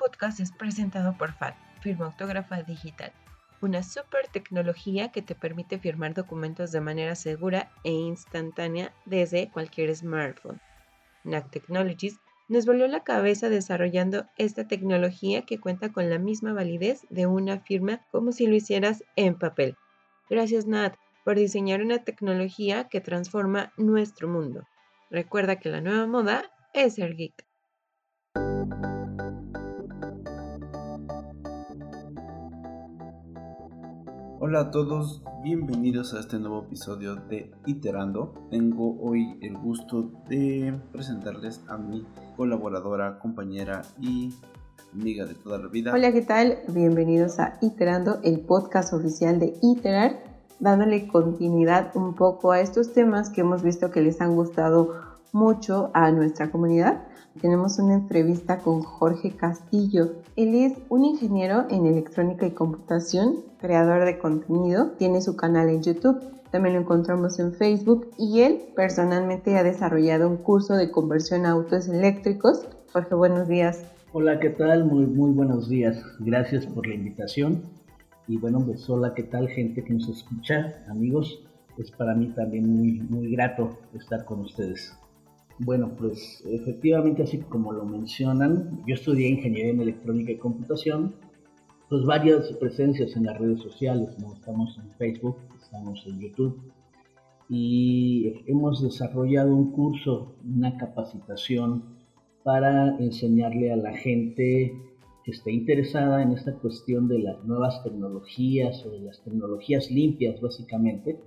podcast es presentado por FAT, Firma Autógrafa Digital, una super tecnología que te permite firmar documentos de manera segura e instantánea desde cualquier smartphone. NAC Technologies nos volvió la cabeza desarrollando esta tecnología que cuenta con la misma validez de una firma como si lo hicieras en papel. Gracias Nat por diseñar una tecnología que transforma nuestro mundo. Recuerda que la nueva moda es ser geek. Hola a todos, bienvenidos a este nuevo episodio de Iterando. Tengo hoy el gusto de presentarles a mi colaboradora, compañera y amiga de toda la vida. Hola, ¿qué tal? Bienvenidos a Iterando, el podcast oficial de Iterar, dándole continuidad un poco a estos temas que hemos visto que les han gustado mucho a nuestra comunidad tenemos una entrevista con Jorge Castillo. Él es un ingeniero en electrónica y computación, creador de contenido, tiene su canal en YouTube, también lo encontramos en Facebook y él personalmente ha desarrollado un curso de conversión a autos eléctricos. Jorge, buenos días. Hola, ¿qué tal? Muy, muy buenos días. Gracias por la invitación. Y bueno, pues hola, ¿qué tal gente que nos escucha, amigos? Es para mí también muy, muy grato estar con ustedes. Bueno, pues efectivamente, así como lo mencionan, yo estudié ingeniería en electrónica y computación, pues varias presencias en las redes sociales. Estamos en Facebook, estamos en YouTube y hemos desarrollado un curso, una capacitación para enseñarle a la gente que esté interesada en esta cuestión de las nuevas tecnologías o de las tecnologías limpias básicamente,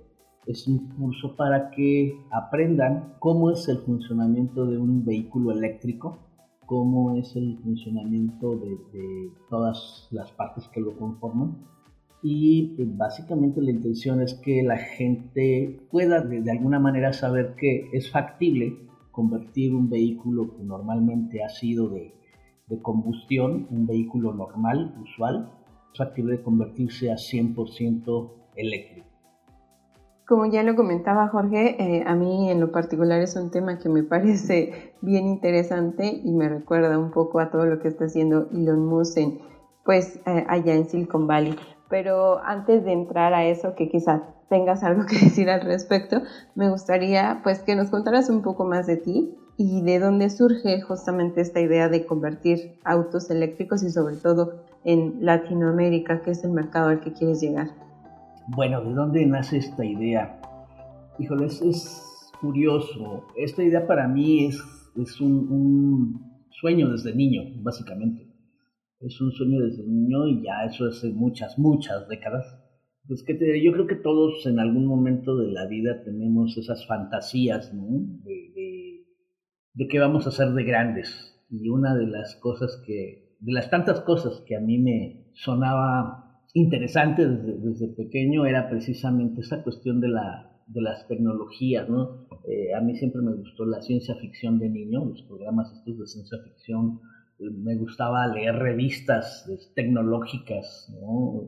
es un curso para que aprendan cómo es el funcionamiento de un vehículo eléctrico, cómo es el funcionamiento de, todas las partes que lo conforman. Y eh, básicamente la intención es que la gente pueda de, alguna manera saber que es factible convertir un vehículo que normalmente ha sido de, de combustión, un vehículo normal, usual, es factible de convertirse a 100% eléctrico. Como ya lo comentaba Jorge, eh, a mí en lo particular es un tema que me parece bien interesante y me recuerda un poco a todo lo que está haciendo Elon Musk pues eh, allá en Silicon Valley. Pero antes de entrar a eso, que quizás tengas algo que decir al respecto, me gustaría pues que nos contaras un poco más de ti y de dónde surge justamente esta idea de convertir autos eléctricos y sobre todo en Latinoamérica, que es el mercado al que quieres llegar. Bueno, ¿de dónde nace esta idea? Híjole, es, curioso. Esta idea para mí es, es un, sueño desde niño, básicamente. Es un sueño desde niño y ya eso hace muchas, muchas décadas. Pues que yo creo que todos en algún momento de la vida tenemos esas fantasías, ¿no? De, de, de qué vamos a hacer de grandes. Y una de las cosas que, de las tantas cosas que a mí me sonaba interesante desde, pequeño era precisamente esa cuestión de, la, de las tecnologías, ¿no? Eh, a mí siempre me gustó la ciencia ficción de niño, los programas estos de ciencia ficción, eh, me gustaba leer revistas tecnológicas, ¿no?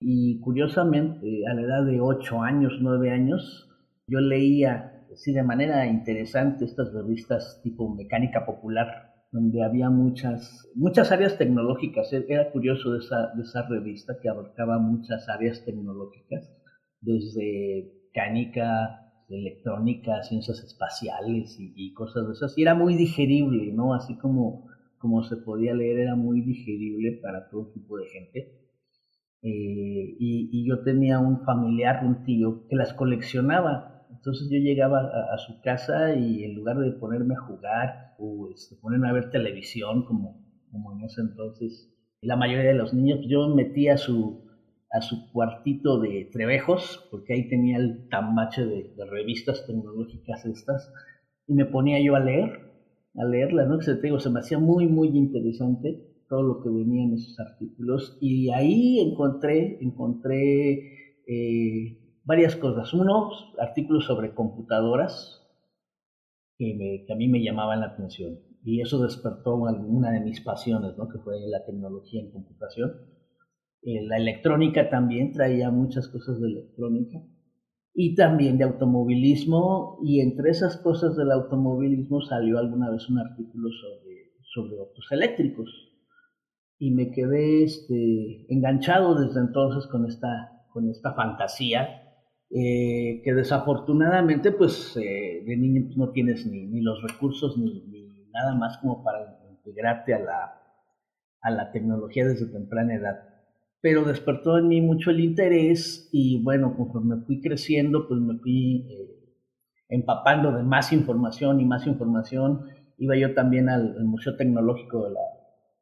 Y curiosamente, a la edad de 8 años, 9 años, yo leía, así de manera interesante, estas revistas tipo mecánica popular, donde había muchas, muchas áreas tecnológicas. E-, era curioso de esa, de esa revista que abarcaba muchas áreas tecnológicas, desde mecánica, electrónica, ciencias espaciales y, cosas de esas. Y era muy digerible, ¿no? Así como, como se podía leer, era muy digerible para todo tipo de gente. Eh, y, y, yo tenía un familiar, un tío, que las coleccionaba entonces yo llegaba a, su casa y en lugar de ponerme a jugar o este, ponerme a ver televisión como, como en ese entonces, la mayoría de los niños, yo me metía a su, a su cuartito de trebejos, porque ahí tenía el tambache de, revistas tecnológicas estas, y me ponía yo a leer, a leerlas, ¿no? Se, me hacía muy, muy interesante todo lo que venía en esos artículos, y ahí encontré, encontré eh, varias cosas. Uno, artículos sobre computadoras que, a mí me llamaban la atención. Y eso despertó una de mis pasiones, ¿no? que fue la tecnología en computación. Eh, la electrónica también traía muchas cosas de electrónica. Y también de automovilismo. Y entre esas cosas del automovilismo salió alguna vez un artículo sobre, sobre autos eléctricos. y me quedé este, enganchado desde entonces con esta, con esta fantasía eh, que desafortunadamente pues eh, de niño no tienes ni, ni los recursos ni, ni, nada más como para integrarte a la, a la tecnología desde temprana edad. Pero despertó en mí mucho el interés y bueno, conforme fui creciendo pues me fui eh, empapando de más información y más información. Iba yo también al, Museo Tecnológico de la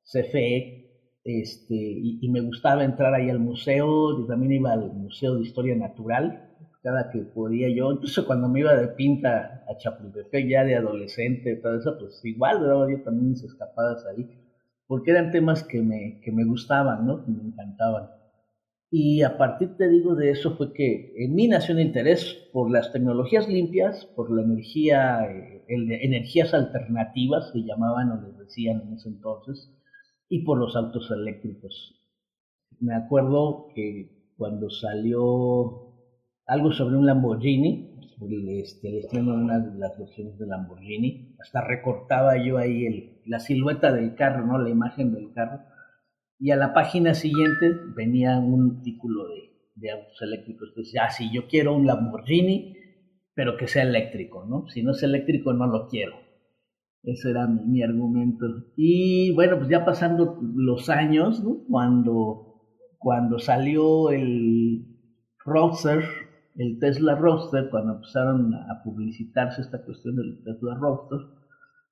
CFE este, y, y, me gustaba entrar ahí al museo, y también iba al Museo de Historia Natural, cada que podía yo, incluso cuando me iba de pinta a Chapultepec ya de adolescente, todo eso, pues igual daba yo también mis escapadas ahí, porque eran temas que me, que me gustaban, ¿no? Que me encantaban. Y a partir, te digo, de eso fue que en mí nació un interés por las tecnologías limpias, por la energía, eh, energías alternativas, que llamaban o les decían en ese entonces, y por los autos eléctricos. Me acuerdo que cuando salió algo sobre un Lamborghini, sobre este, el estreno de una de las versiones de Lamborghini. Hasta recortaba yo ahí el, la silueta del carro, ¿no? La imagen del carro. Y a la página siguiente venía un artículo de, de autos eléctricos. Entonces, ah, sí, yo quiero un Lamborghini, pero que sea eléctrico, ¿no? Si no es eléctrico, no lo quiero. Ese era mi, mi argumento. Y bueno, pues ya pasando los años. Cuando, cuando salió el Roadster, el Tesla Roadster, cuando empezaron a publicitarse esta cuestión del Tesla Roadster,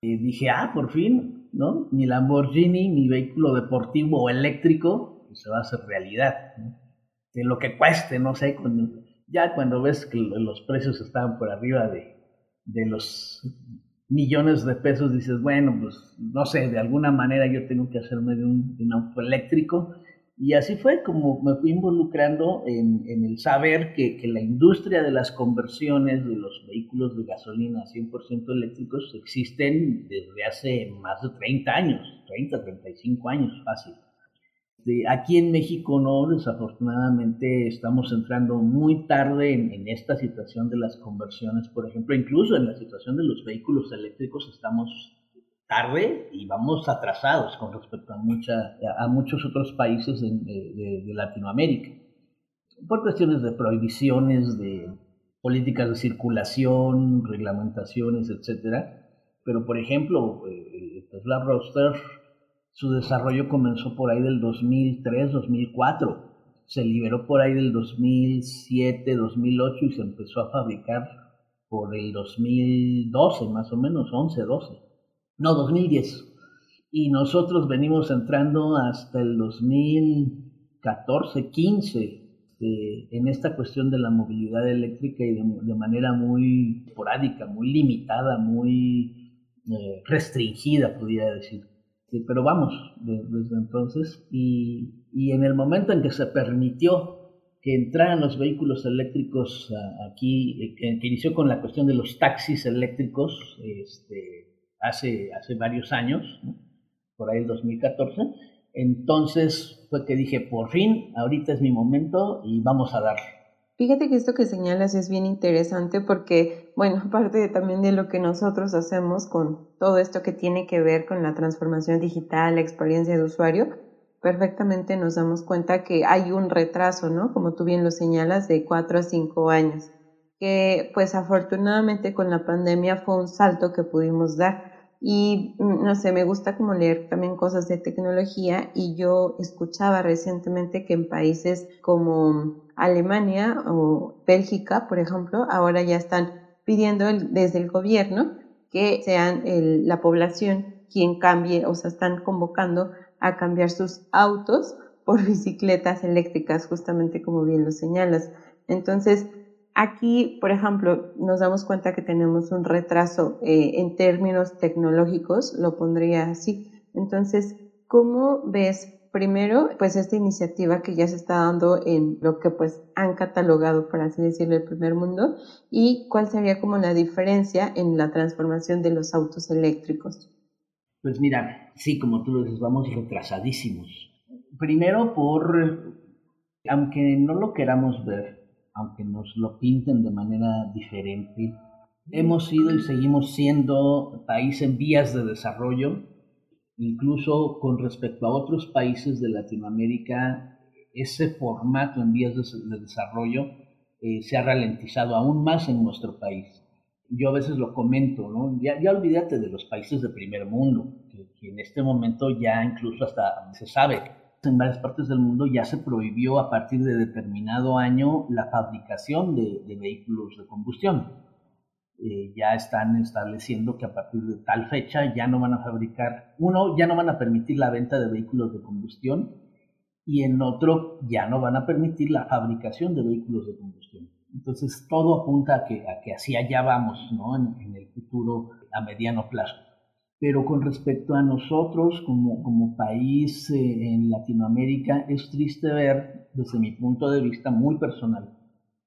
dije, ah, por fin, ¿no? Mi Lamborghini, mi vehículo deportivo eléctrico, pues, se va a hacer realidad. De lo que cueste, no sé, cuando, ya cuando ves que los precios estaban por arriba de, de los millones de pesos, dices, bueno, pues no sé, de alguna manera yo tengo que hacerme de un, de un auto eléctrico y así fue como me fui involucrando en, en el saber que, que, la industria de las conversiones de los vehículos de gasolina 100% eléctricos existen desde hace más de 30 años, 30, 35 años fácil. De aquí en México no, desafortunadamente estamos entrando muy tarde en, en esta situación de las conversiones, por ejemplo, incluso en la situación de los vehículos eléctricos estamos tarde y vamos atrasados con respecto a, mucha, a muchos otros países de, de, de, Latinoamérica, por cuestiones de prohibiciones, de políticas de circulación, reglamentaciones, etc. Pero, por ejemplo, el Tesla Roadster, su desarrollo comenzó por ahí del 2003, 2004. Se liberó por ahí del 2007, 2008 y se empezó a fabricar por el 2012, más o menos, 11, 12 no, 2010. Y nosotros venimos entrando hasta el 2014, 15 eh, en esta cuestión de la movilidad eléctrica y de, de manera muy esporádica, muy limitada, muy eh, restringida, pudiera decir. Sí, pero vamos, de, desde entonces, y, y, en el momento en que se permitió que entraran los vehículos eléctricos aquí, que, que inició con la cuestión de los taxis eléctricos, este, hace, hace varios años, por ahí el 2014. Entonces fue que dije, por fin, ahorita es mi momento y vamos a dar. Fíjate que esto que señalas es bien interesante porque, bueno, aparte también de lo que nosotros hacemos con todo esto que tiene que ver con la transformación digital, la experiencia de usuario, perfectamente nos damos cuenta que hay un retraso, ¿no? Como tú bien lo señalas, de cuatro a cinco años, que pues afortunadamente con la pandemia fue un salto que pudimos dar y mm, no sé, me gusta como leer también cosas de tecnología y yo escuchaba recientemente que en países como Alemania o Bélgica, por ejemplo, ahora ya están pidiendo desde el gobierno que sean el, la población quien cambie, o sea, están convocando a cambiar sus autos por bicicletas eléctricas, justamente como bien lo señalas. Entonces, Aquí, por ejemplo, nos damos cuenta que tenemos un retraso eh, en términos tecnológicos, lo pondría así. Entonces, ¿cómo ves primero, pues esta iniciativa que ya se está dando en lo que pues han catalogado, por así decirlo, el primer mundo, y cuál sería como la diferencia en la transformación de los autos eléctricos? Pues mira, sí, como tú dices, vamos retrasadísimos. Primero por, aunque no lo queramos ver, aunque nos lo pinten de manera diferente, hemos sido y seguimos siendo país en vías de desarrollo. Incluso con respecto a otros países de Latinoamérica, ese formato en vías de, desarrollo eh, se ha ralentizado aún más en nuestro país. Yo a veces lo comento, ¿no? Ya, ya olvídate de los países de primer mundo, que, en este momento ya incluso hasta se sabe en varias partes del mundo ya se prohibió a partir de determinado año la fabricación de, vehículos de combustión. Eh, ya están estableciendo que a partir de tal fecha ya no van a fabricar, uno, ya no van a permitir la venta de vehículos de combustión y en otro ya no van a permitir la fabricación de vehículos de combustión. Entonces todo apunta a que, a así allá vamos ¿no? en, el futuro a mediano plazo. Pero con respecto a nosotros como, como país eh, en Latinoamérica, es triste ver, desde mi punto de vista muy personal,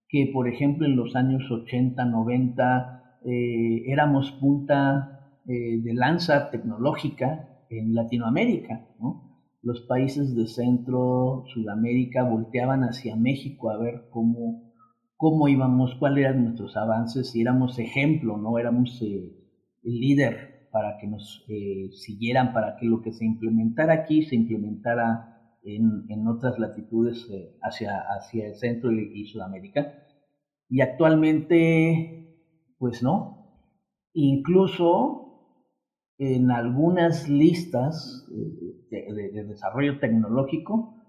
que por ejemplo en los años 80, 90, eh, éramos punta eh, de lanza tecnológica en Latinoamérica. Los países de Centro, Sudamérica volteaban hacia México a ver cómo, cómo íbamos, cuáles eran nuestros avances, y éramos ejemplo, ¿no? éramos el líder para que nos siguieran, para que lo que se implementara aquí se implementara en, en otras latitudes hacia, hacia el Centro y Sudamérica. Y actualmente pues no. Incluso en algunas listas de, desarrollo tecnológico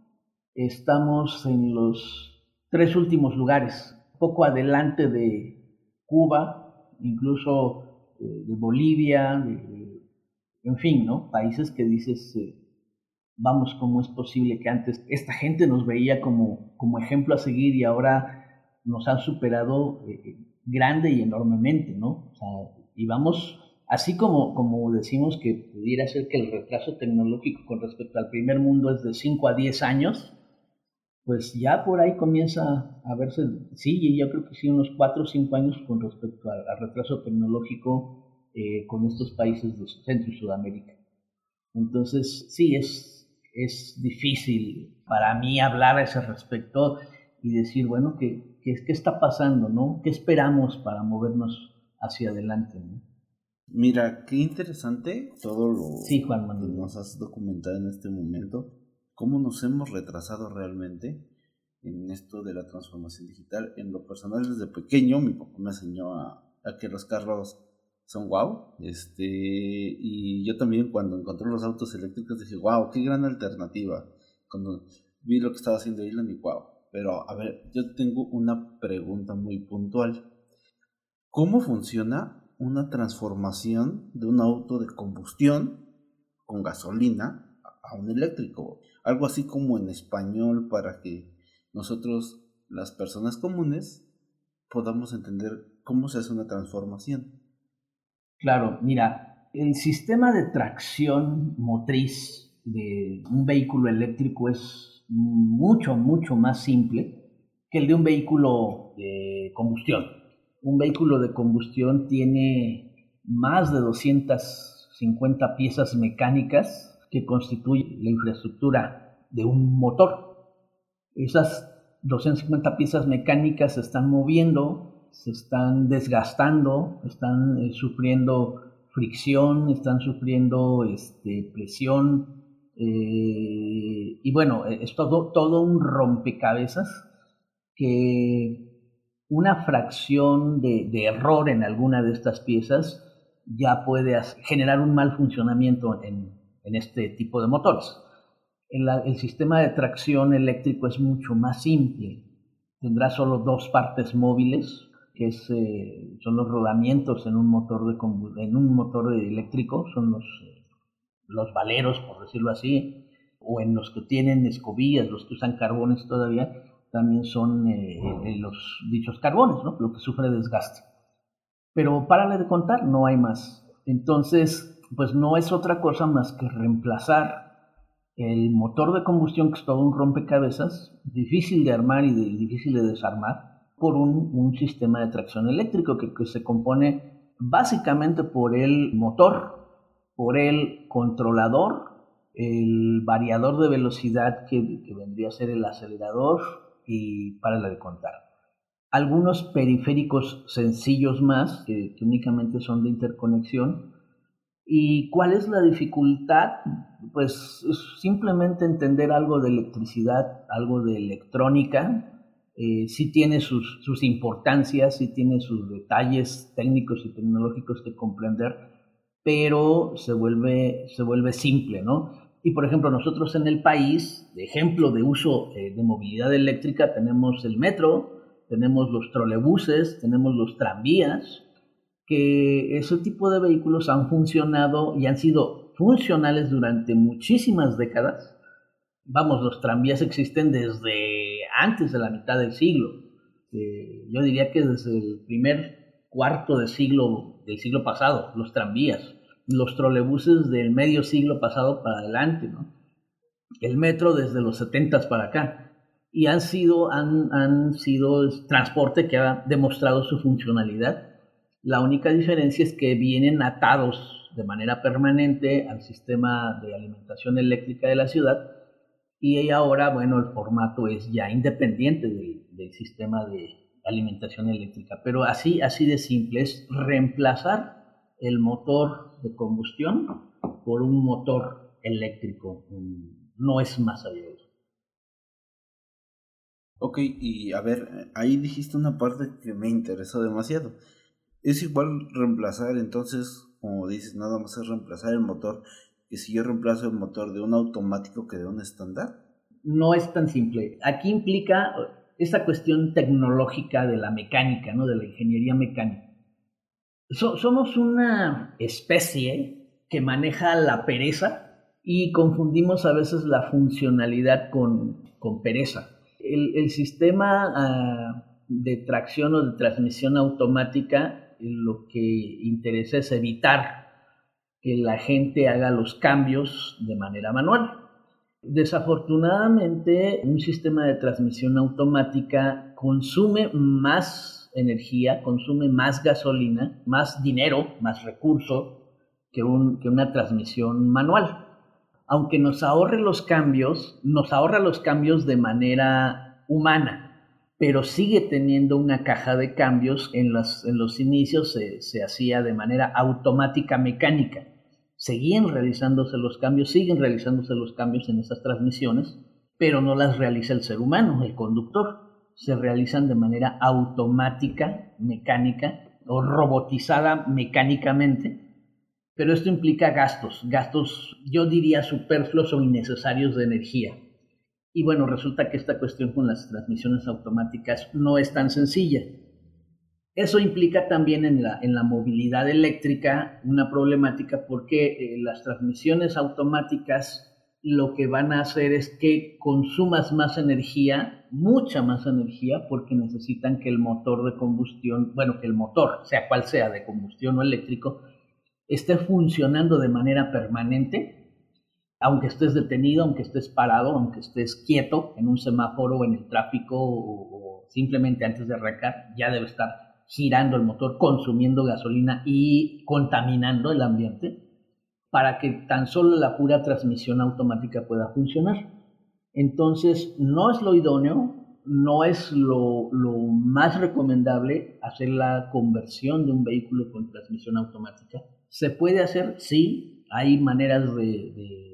estamos en los tres últimos lugares, poco adelante de Cuba, incluso eh, de Bolivia, en fin, ¿no? Países que dices, eh, vamos, ¿cómo es posible que antes esta gente nos veía como, como ejemplo a seguir y ahora nos han superado eh, grande y enormemente, ¿no? O sea, y vamos, así como, como decimos que pudiera ser que el retraso tecnológico con respecto al primer mundo es de 5 a 10 años, pues ya por ahí comienza a verse, sí, yo creo que sí, unos 4 o 5 años con respecto al, retraso tecnológico eh, con estos países de Centro y Sudamérica. Entonces, sí, es, es difícil para mí hablar a ese respecto y decir, bueno, qué, qué está pasando, ¿no? ¿Qué esperamos para movernos hacia adelante, ¿no? Mira, qué interesante todo lo sí, Juan que nos has documentado en este momento, cómo nos hemos retrasado realmente en esto de la transformación digital. En lo personal, desde pequeño, mi papá me enseñó a, que los carros son wow. Este, y yo también cuando encontré los autos eléctricos dije, wow, qué gran alternativa. Cuando vi lo que estaba haciendo Elon y wow, pero, a ver, yo tengo una pregunta muy puntual. ¿Cómo funciona una transformación de un auto de combustión con gasolina a un eléctrico? Algo así como en español para que nosotros, las personas comunes, podamos entender cómo se hace una transformación. Claro, mira, el sistema de tracción motriz de un vehículo eléctrico es mucho, mucho más simple que el de un vehículo de combustión. Un vehículo de combustión tiene más de 250 piezas mecánicas que constituyen la infraestructura de un motor. Esas 250 piezas mecánicas se están moviendo, se están desgastando, están eh, sufriendo fricción, están sufriendo este, presión, eh, y bueno, es todo, todo un rompecabezas que una fracción de, error en alguna de estas piezas ya puede generar un mal funcionamiento en, este tipo de motores. El, sistema de tracción eléctrico es mucho más simple. Tendrá solo dos partes móviles, que eh, son los rodamientos en un motor, de, en un motor eléctrico, son los los valeros, por decirlo así, o en los que tienen escobillas, los que usan carbones todavía, también son eh, eh, los dichos carbones, ¿no? lo que sufre desgaste. Pero párale de contar, no hay más. Entonces, pues no es otra cosa más que reemplazar el motor de combustión, que es todo un rompecabezas, difícil de armar y difícil de desarmar, por un, sistema de tracción eléctrico que, que se compone básicamente por el motor por el controlador, el variador de velocidad que, vendría a ser el acelerador y para la de contar. Algunos periféricos sencillos más, que, únicamente son de interconexión, ¿Y cuál es la dificultad? Pues simplemente entender algo de electricidad, algo de electrónica. Eh, sí tiene sus, sus importancias, sí tiene sus detalles técnicos y tecnológicos que comprender, pero se vuelve, se vuelve simple, ¿no? Y por ejemplo, nosotros en el país, de ejemplo de uso eh, de movilidad eléctrica, tenemos el metro, tenemos los trolebuses, tenemos los tranvías, que ese tipo de vehículos han funcionado y han sido funcionales durante muchísimas décadas. Vamos, los tranvías existen desde antes de la mitad del siglo. Eh, yo diría que desde el primer cuarto de siglo, del siglo pasado, los tranvías, los trolebuses del medio siglo pasado para adelante, ¿no? el metro desde los 70 para acá. Y han sido, han, han sido transporte que ha demostrado su funcionalidad la única diferencia es que vienen atados de manera permanente al sistema de alimentación eléctrica de la ciudad y ahora, bueno, el formato es ya independiente del, sistema de alimentación eléctrica. Pero así, así de simple, es reemplazar el motor de combustión por un motor eléctrico. No es más allá de eso. Ok, y a ver, ahí dijiste una parte que me interesó demasiado es igual reemplazar, entonces, como dices, nada más es reemplazar el motor, que si yo reemplazo el motor de un automático que de un estándar. No es tan simple. Aquí implica esta cuestión tecnológica de la mecánica, ¿no? de la ingeniería mecánica. somos una especie que maneja la pereza y confundimos a veces la funcionalidad con, con pereza. El, el sistema uh, de tracción o de transmisión automática lo que interesa es evitar que la gente haga los cambios de manera manual. Desafortunadamente, un sistema de transmisión automática consume más energía, consume más gasolina, más dinero, más recursos que, una transmisión manual. Aunque nos ahorre los cambios, nos ahorra los cambios de manera humana pero sigue teniendo una caja de cambios. En, en los inicios se, se, hacía de manera automática mecánica. Seguían realizándose los cambios, siguen realizándose los cambios en esas transmisiones, pero no las realiza el ser humano, el conductor. Se realizan de manera automática, mecánica o robotizada mecánicamente. Pero esto implica gastos, gastos yo diría superfluos o innecesarios de energía y bueno, resulta que esta cuestión con las transmisiones automáticas no es tan sencilla. Eso implica también en la, en la movilidad eléctrica una problemática porque eh, las transmisiones automáticas lo que van a hacer es que consumas más energía, mucha más energía, porque necesitan que el motor de combustión, bueno, que el motor, sea cual sea, de combustión o eléctrico, esté funcionando de manera permanente aunque estés detenido, aunque estés parado, aunque estés quieto en un semáforo en el tráfico o, simplemente antes de arrancar, ya debe estar girando el motor, consumiendo gasolina y contaminando el ambiente para que tan solo la pura transmisión automática pueda funcionar. Entonces, no es lo idóneo, no es lo, más recomendable hacer la conversión de un vehículo con transmisión automática. ¿Se puede hacer? Sí, hay maneras de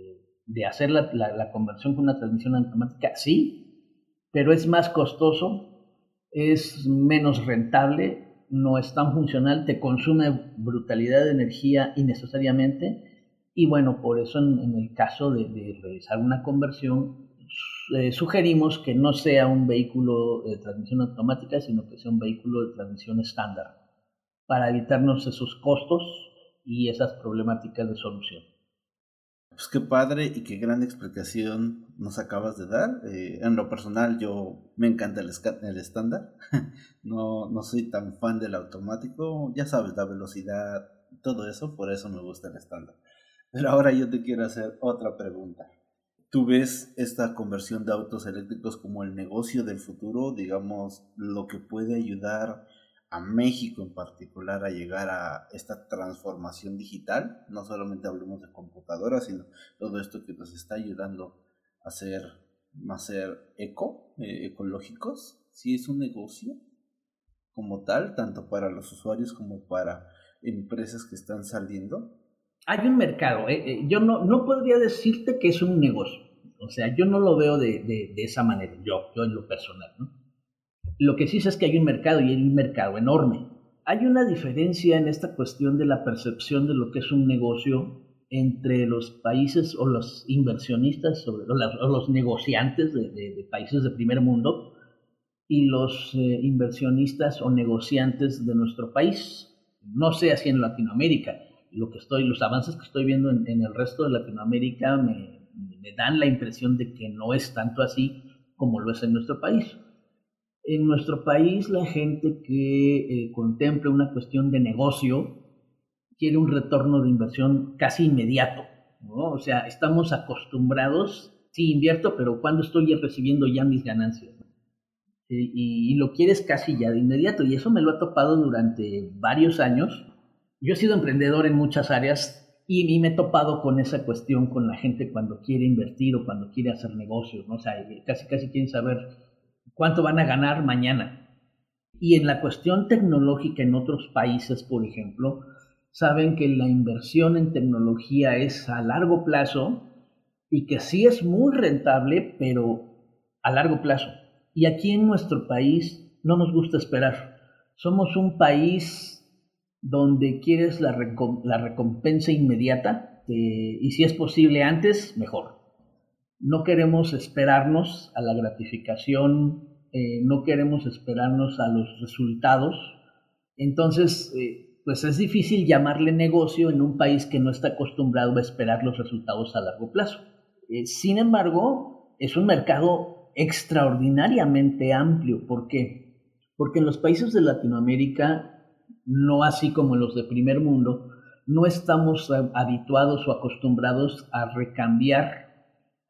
hacer la, la, conversión con una transmisión automática, sí, pero es más costoso, es menos rentable, no es tan funcional, te consume brutalidad de energía innecesariamente y bueno, por eso en, el caso de, de, realizar una conversión eh, sugerimos que no sea un vehículo de transmisión automática, sino que sea un vehículo de transmisión estándar, para evitarnos esos costos y esas problemáticas de solución. Pues qué padre y qué gran explicación nos acabas de dar. Eh, en lo personal yo me encanta el, el estándar. no, no soy tan fan del automático. Ya sabes, la velocidad, todo eso, por eso me gusta el estándar. Pero ahora yo te quiero hacer otra pregunta. ¿Tú ves esta conversión de autos eléctricos como el negocio del futuro? Digamos, lo que puede ayudar a México en particular a llegar a esta transformación digital. No solamente hablemos de computadoras, sino todo esto que nos está ayudando a ser, a ser eco, eh, ecológicos. Si es un negocio como tal, tanto para los usuarios como para empresas que están saliendo. hay un mercado. ¿eh? Eh, yo no, no podría decirte que es un negocio. O sea, yo no lo veo de, de, de esa manera, yo, yo en lo personal. ¿no? Lo que sí sé es que hay un mercado y hay un mercado enorme. Hay una diferencia en esta cuestión de la percepción de lo que es un negocio entre los países o los inversionistas o, los negociantes de, países de primer mundo y los eh, inversionistas o negociantes de nuestro país. No sé así en Latinoamérica. Lo que estoy, los avances que estoy viendo en, el resto de Latinoamérica me, dan la impresión de que no es tanto así como lo es en nuestro país. En nuestro país la gente que eh, contempla una cuestión de negocio quiere un retorno de inversión casi inmediato. ¿no? O sea, estamos acostumbrados, sí invierto, pero cuando estoy recibiendo ya mis ganancias? Y, lo quieres casi ya de inmediato. Y eso me lo ha topado durante varios años. Yo he sido emprendedor en muchas áreas y, me he topado con esa cuestión con la gente cuando quiere invertir o cuando quiere hacer negocios. ¿no? O sea, casi casi quieren saber cuánto van a ganar mañana. Y en la cuestión tecnológica en otros países, por ejemplo, saben que la inversión en tecnología es a largo plazo y que sí es muy rentable, pero a largo plazo. Y aquí en nuestro país no nos gusta esperar. Somos un país donde quieres la, recompensa inmediata eh, y si es posible antes, mejor. No queremos esperarnos a la gratificación, eh, no queremos esperarnos a los resultados. Entonces, eh, pues es difícil llamarle negocio en un país que no está acostumbrado a esperar los resultados a largo plazo. Eh, sin embargo, es un mercado extraordinariamente amplio. ¿Por qué? Porque en los países de Latinoamérica, no así como en los de primer mundo, no estamos habituados o acostumbrados a recambiar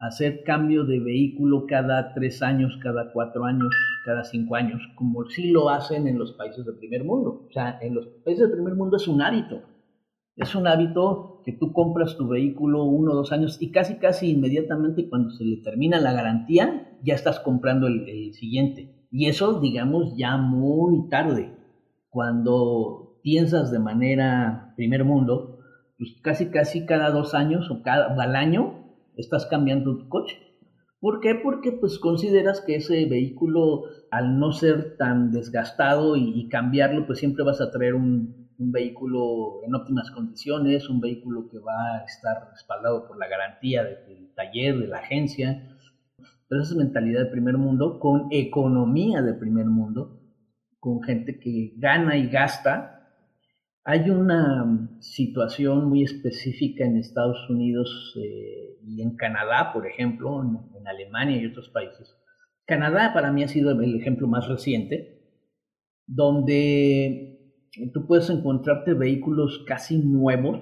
hacer cambio de vehículo cada tres años, cada cuatro años, cada cinco años, como sí lo hacen en los países del primer mundo. O sea, en los países del primer mundo es un hábito. Es un hábito que tú compras tu vehículo uno o dos años y casi, casi inmediatamente cuando se le termina la garantía, ya estás comprando el, el siguiente. Y eso, digamos, ya muy tarde. Cuando piensas de manera primer mundo, pues casi, casi cada dos años o cada, al año estás cambiando tu coche. ¿Por qué? Porque pues consideras que ese vehículo, al no ser tan desgastado y, cambiarlo, pues siempre vas a traer un, vehículo en óptimas condiciones, un vehículo que va a estar respaldado por la garantía del taller, de la agencia. Pero esa es mentalidad de primer mundo, con economía de primer mundo, con gente que gana y gasta hay una situación muy específica en Estados Unidos eh, y en Canadá, por ejemplo, en, Alemania y otros países. Canadá para mí ha sido el ejemplo más reciente, donde tú puedes encontrarte vehículos casi nuevos,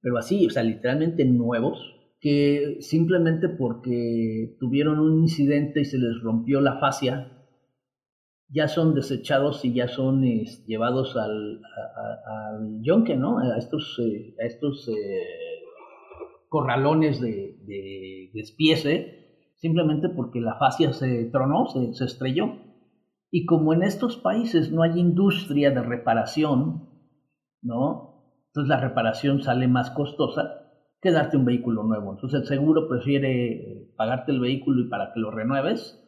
pero así, o sea, literalmente nuevos, que simplemente porque tuvieron un incidente y se les rompió la fascia ya son desechados y ya son llevados al, al yonque, ¿no? A estos, eh, a estos eh, corralones de, de, simplemente porque la fascia se tronó, se, se estrelló. Y como en estos países no hay industria de reparación, ¿no? Entonces la reparación sale más costosa que darte un vehículo nuevo. Entonces el seguro prefiere pagarte el vehículo y para que lo renueves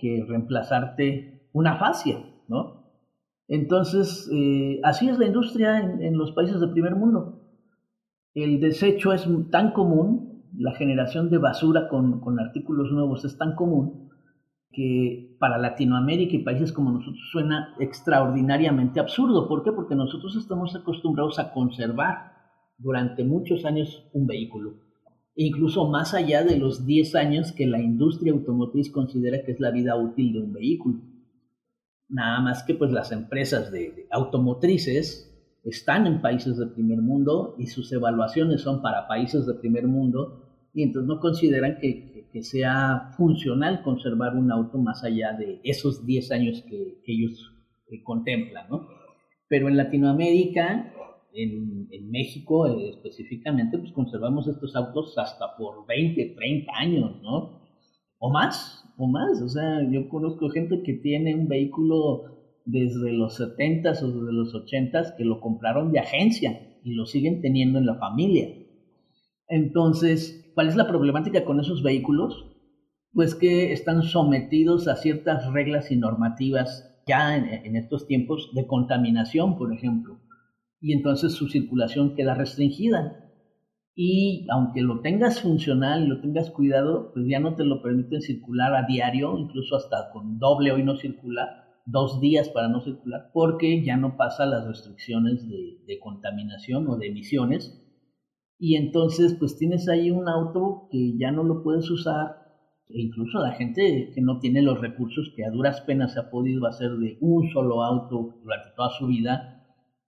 que, reemplazarte una fascia, ¿no? Entonces, eh, así es la industria en, los países del primer mundo. El desecho es tan común, la generación de basura con, con artículos nuevos es tan común, que para Latinoamérica y países como nosotros suena extraordinariamente absurdo. ¿Por qué? Porque nosotros estamos acostumbrados a conservar durante muchos años un vehículo incluso más allá de los 10 años que la industria automotriz considera que es la vida útil de un vehículo. Nada más que pues las empresas de, automotrices están en países de primer mundo y sus evaluaciones son para países de primer mundo y entonces no consideran que, sea funcional conservar un auto más allá de esos 10 años que, ellos eh, contemplan, ¿no? Pero en Latinoamérica en, México eh, específicamente, pues conservamos estos autos hasta por 20, 30 años, ¿no? O más, o más. O sea, yo conozco gente que tiene un vehículo desde los 70s o desde los 80s que lo compraron de agencia y lo siguen teniendo en la familia. Entonces, ¿cuál es la problemática con esos vehículos? Pues que están sometidos a ciertas reglas y normativas ya en, estos tiempos de contaminación, por ejemplo, y entonces su circulación queda restringida. Y aunque lo tengas funcional y lo tengas cuidado, pues ya no te lo permiten circular a diario, incluso hasta con doble hoy no circula, dos días para no circular, porque ya no pasa las restricciones de, contaminación o de emisiones. Y entonces pues tienes ahí un auto que ya no lo puedes usar e incluso la gente que no tiene los recursos que a duras penas se ha podido hacer de un solo auto durante toda su vida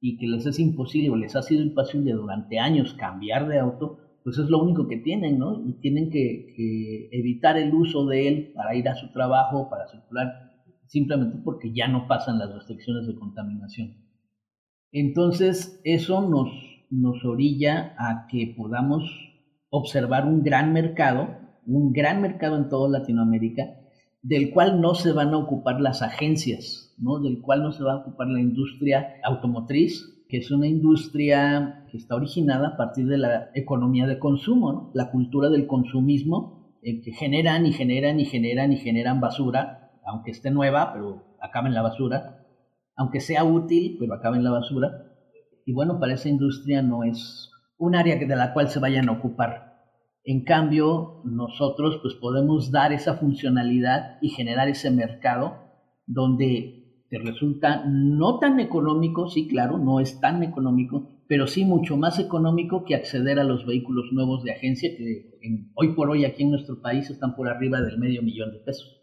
y que les es imposible o les ha sido imposible durante años cambiar de auto, pues es lo único que tienen, ¿no? Y tienen que, que evitar el uso de él para ir a su trabajo, para circular, simplemente porque ya no pasan las restricciones de contaminación. Entonces, eso nos, nos orilla a que podamos observar un gran mercado un gran mercado en toda Latinoamérica, del cual no se van a ocupar las agencias, ¿no? del cual no se va a ocupar la industria automotriz, que es una industria que está originada a partir de la economía de consumo, la cultura del consumismo, eh, que generan y generan y generan y generan basura, aunque esté nueva, pero acaba en la basura, aunque sea útil, pero acaba en la basura. Y bueno, para esa industria no es un área de la cual se vayan a ocupar en cambio, nosotros pues podemos dar esa funcionalidad y generar ese mercado donde te resulta no tan económico, sí, claro, no es tan económico, pero sí mucho más económico que acceder a los vehículos nuevos de agencia que hoy por hoy aquí en nuestro país están por arriba del medio millón de pesos.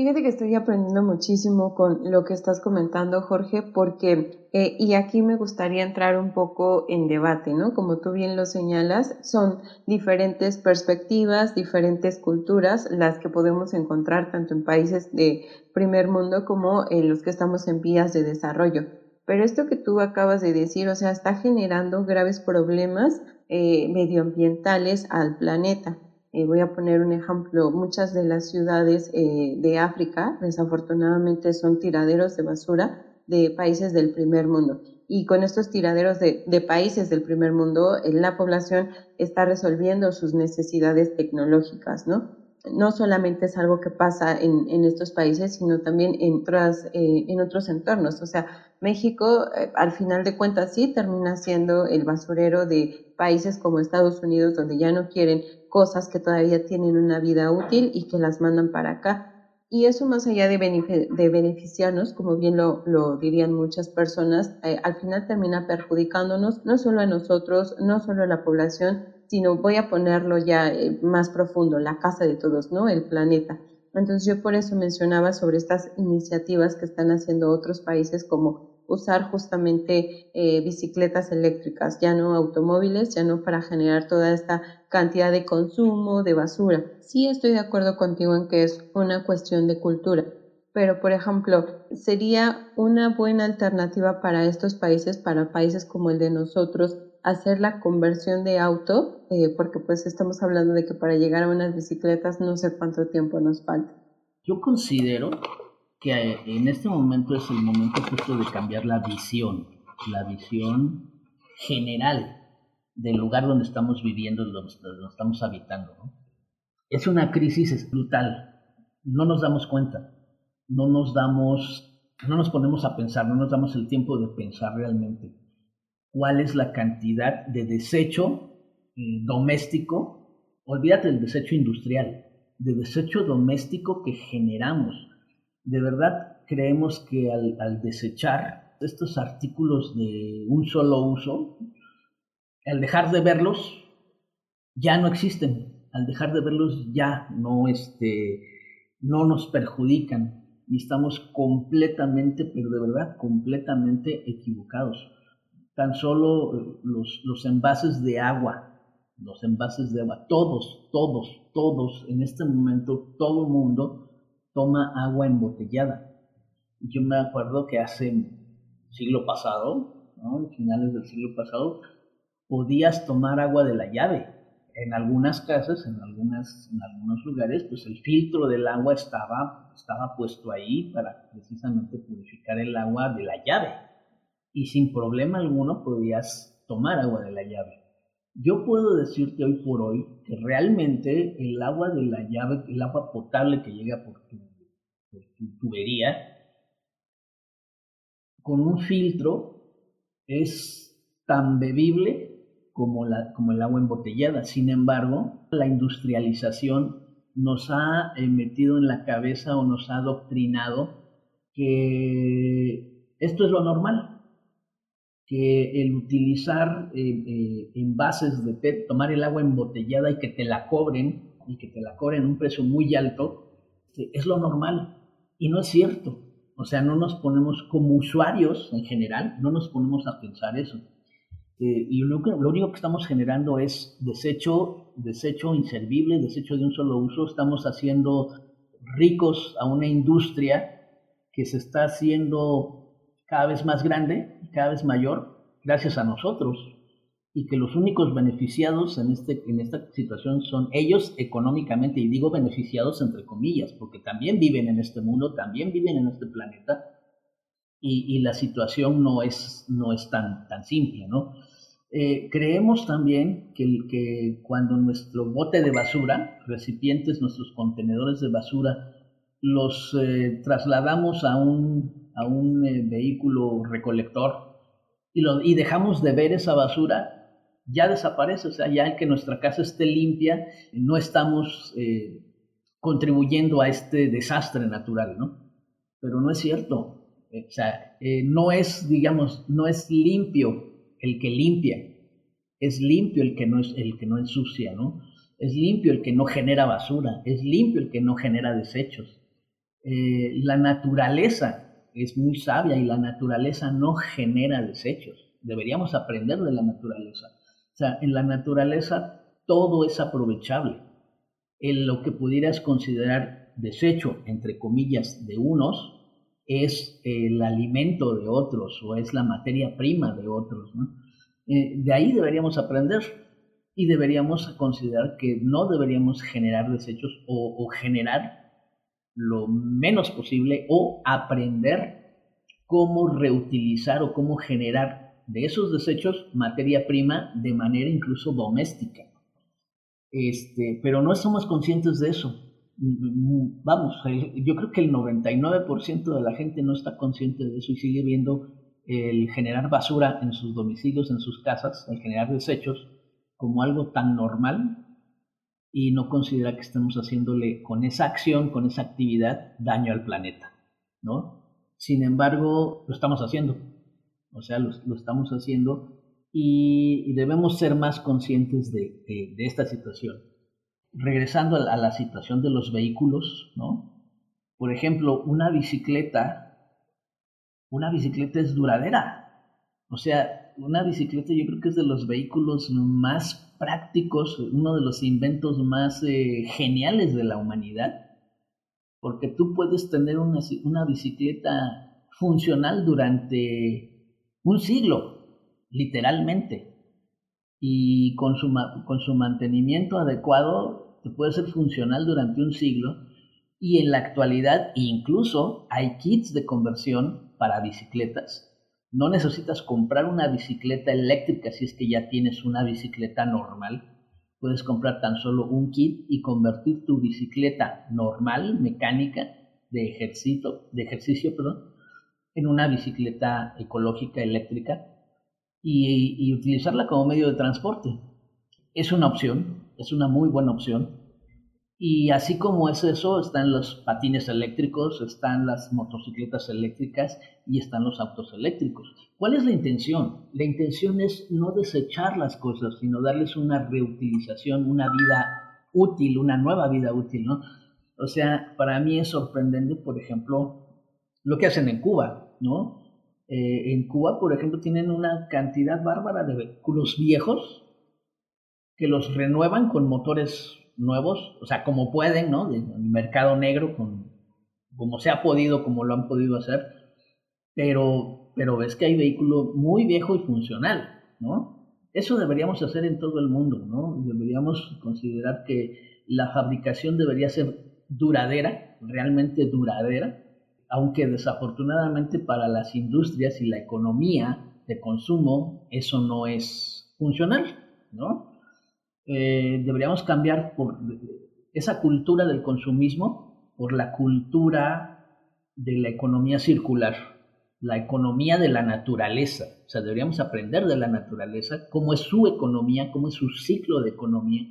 Fíjate que estoy aprendiendo muchísimo con lo que estás comentando, Jorge, porque, eh, y aquí me gustaría entrar un poco en debate, ¿no? Como tú bien lo señalas, son diferentes perspectivas, diferentes culturas las que podemos encontrar tanto en países de primer mundo como en los que estamos en vías de desarrollo. Pero esto que tú acabas de decir, o sea, está generando graves problemas eh, medioambientales al planeta. Eh, voy a poner un ejemplo, muchas de las ciudades eh, de África desafortunadamente son tiraderos de basura de países del primer mundo. Y con estos tiraderos de, de países del primer mundo, eh, la población está resolviendo sus necesidades tecnológicas, ¿no? No solamente es algo que pasa en, en estos países, sino también en, otras, en otros entornos. O sea, México, al final de cuentas, sí termina siendo el basurero de países como Estados Unidos, donde ya no quieren cosas que todavía tienen una vida útil y que las mandan para acá. Y eso más allá de, beneficiarnos, como bien lo, lo dirían muchas personas, eh, al final termina perjudicándonos, no solo a nosotros, no solo a la población, sino voy a ponerlo ya eh, más profundo, la casa de todos, ¿no? El planeta. Entonces yo por eso mencionaba sobre estas iniciativas que están haciendo otros países como usar justamente eh, bicicletas eléctricas, ya no automóviles, ya no para generar toda esta cantidad de consumo, de basura. Sí estoy de acuerdo contigo en que es una cuestión de cultura, pero por ejemplo, sería una buena alternativa para estos países, para países como el de nosotros, hacer la conversión de auto, eh, porque pues estamos hablando de que para llegar a unas bicicletas no sé cuánto tiempo nos falta. Yo considero que en este momento es el momento justo de cambiar la visión, la visión general del lugar donde estamos viviendo, donde estamos habitando. Es una crisis brutal, no nos damos cuenta, no nos damos, no nos ponemos a pensar, no nos damos el tiempo de pensar realmente cuál es la cantidad de desecho eh, doméstico, olvídate del desecho industrial, de desecho doméstico que generamos de verdad creemos que al, desechar estos artículos de un solo uso, al dejar de verlos, ya no existen. Al dejar de verlos ya no, este, no nos perjudican y estamos completamente, pero de verdad, completamente equivocados. Tan solo los, los envases de agua, los envases de agua, todos, todos, todos, en este momento, todo el mundo toma agua embotellada. Yo me acuerdo que hace siglo pasado, ¿no? finales del siglo pasado, podías tomar agua de la llave. En algunas casas, en, algunas, en algunos lugares, pues el filtro del agua estaba, estaba puesto ahí para precisamente purificar el agua de la llave. Y sin problema alguno podías tomar agua de la llave. Yo puedo decirte hoy por hoy que realmente el agua de la llave, el agua potable que llega por tu, tubería, con un filtro es tan bebible como, como el agua embotellada. Sin embargo, la industrialización nos ha eh, metido en la cabeza o nos ha adoctrinado que esto es lo normal, que el utilizar eh, eh, envases de PET, tomar el agua embotellada y que te la cobren, y que te la cobren un precio muy alto, es lo normal. Y no es cierto. O sea, no nos ponemos como usuarios en general, no nos ponemos a pensar eso. Eh, y lo, lo, único que estamos generando es desecho, desecho inservible, desecho de un solo uso. Estamos haciendo ricos a una industria que se está haciendo cada vez más grande, cada vez mayor, gracias a nosotros, y que los únicos beneficiados en, este, en esta situación son ellos económicamente, y digo beneficiados entre comillas, porque también viven en este mundo, también viven en este planeta, y, y la situación no es, no es tan, tan simple, ¿no? Eh, creemos también que, que cuando nuestro bote de basura, recipientes, nuestros contenedores de basura, los eh, trasladamos a un a un eh, vehículo recolector y, lo, y dejamos de ver esa basura, ya desaparece, o sea, ya que nuestra casa esté limpia, no estamos eh, contribuyendo a este desastre natural, ¿no? Pero no es cierto, eh, o sea, no es, digamos, no es limpio el que limpia, es limpio el que no es el que no ensucia, ¿no? Es limpio el que no genera basura, es limpio el que no genera desechos. la naturaleza es muy sabia y la naturaleza no genera desechos. Deberíamos aprender de la naturaleza. O sea, en la naturaleza todo es aprovechable. En lo que pudieras considerar desecho, entre comillas, de unos, es el alimento de otros o es la materia prima de otros. Eh, de ahí deberíamos aprender y deberíamos considerar que no deberíamos generar desechos o generar lo menos posible o aprender cómo reutilizar o cómo generar de esos desechos materia prima de manera incluso doméstica. Este, pero no somos conscientes de eso. Vamos, yo creo que el 99% de la gente no está consciente de eso y sigue viendo el generar basura en sus domicilios, en sus casas, el generar desechos, como algo tan normal y no considera que estemos haciéndole con esa acción, con esa actividad, daño al planeta, ¿no? Sin embargo, lo estamos haciendo, o sea, lo, estamos haciendo y, debemos ser más conscientes de, de, esta situación. Regresando a la, a la, situación de los vehículos, ¿no? Por ejemplo, una bicicleta, una bicicleta es duradera, o sea, una bicicleta yo creo que es de los vehículos más prácticos, uno de los inventos más eh, geniales de la humanidad, porque tú puedes tener una, una bicicleta funcional durante un siglo, literalmente, y con su, con su mantenimiento adecuado te puede ser funcional durante un siglo, y en la actualidad incluso hay kits de conversión para bicicletas no necesitas comprar una bicicleta eléctrica si es que ya tienes una bicicleta normal. Puedes comprar tan solo un kit y convertir tu bicicleta normal, mecánica, de ejercicio, de ejercicio perdón, en una bicicleta ecológica eléctrica y, y utilizarla como medio de transporte. Es una opción, es una muy buena opción y así como es eso, están los patines eléctricos, están las motocicletas eléctricas y están los autos eléctricos. ¿Cuál es la intención? La intención es no desechar las cosas, sino darles una reutilización, una vida útil, una nueva vida útil, ¿no? O sea, para mí es sorprendente, por ejemplo, lo que hacen en Cuba, ¿no? Eh, en Cuba, por ejemplo, tienen una cantidad bárbara de vehículos viejos que los renuevan con motores nuevos, o sea, como pueden, ¿no? Del mercado negro, con, como se ha podido, como lo han podido hacer, pero, pero ves que hay vehículo muy viejo y funcional, ¿no? Eso deberíamos hacer en todo el mundo, ¿no? Deberíamos considerar que la fabricación debería ser duradera, realmente duradera, aunque desafortunadamente para las industrias y la economía de consumo, eso no es funcional, ¿no? Eh, deberíamos cambiar esa cultura del consumismo por la cultura de la economía circular, la economía de la naturaleza. O sea, deberíamos aprender de la naturaleza, cómo es su economía, cómo es su ciclo de economía,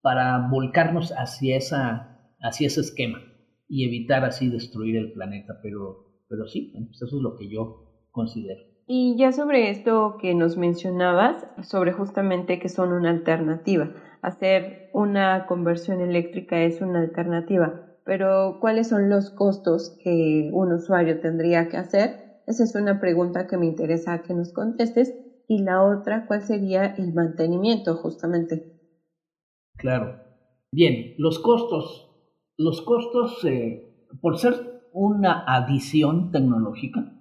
para volcarnos hacia, esa, ese esquema y evitar así destruir el planeta. Pero, pero sí, pues eso es lo que yo considero. Y ya sobre esto que nos mencionabas, sobre justamente que son una alternativa, hacer una conversión eléctrica es una alternativa, pero ¿cuáles son los costos que un usuario tendría que hacer? Esa es una pregunta que me interesa que nos contestes. Y la otra, ¿cuál sería el mantenimiento justamente? Claro. Bien, los costos. Los costos, eh, por ser una adición tecnológica,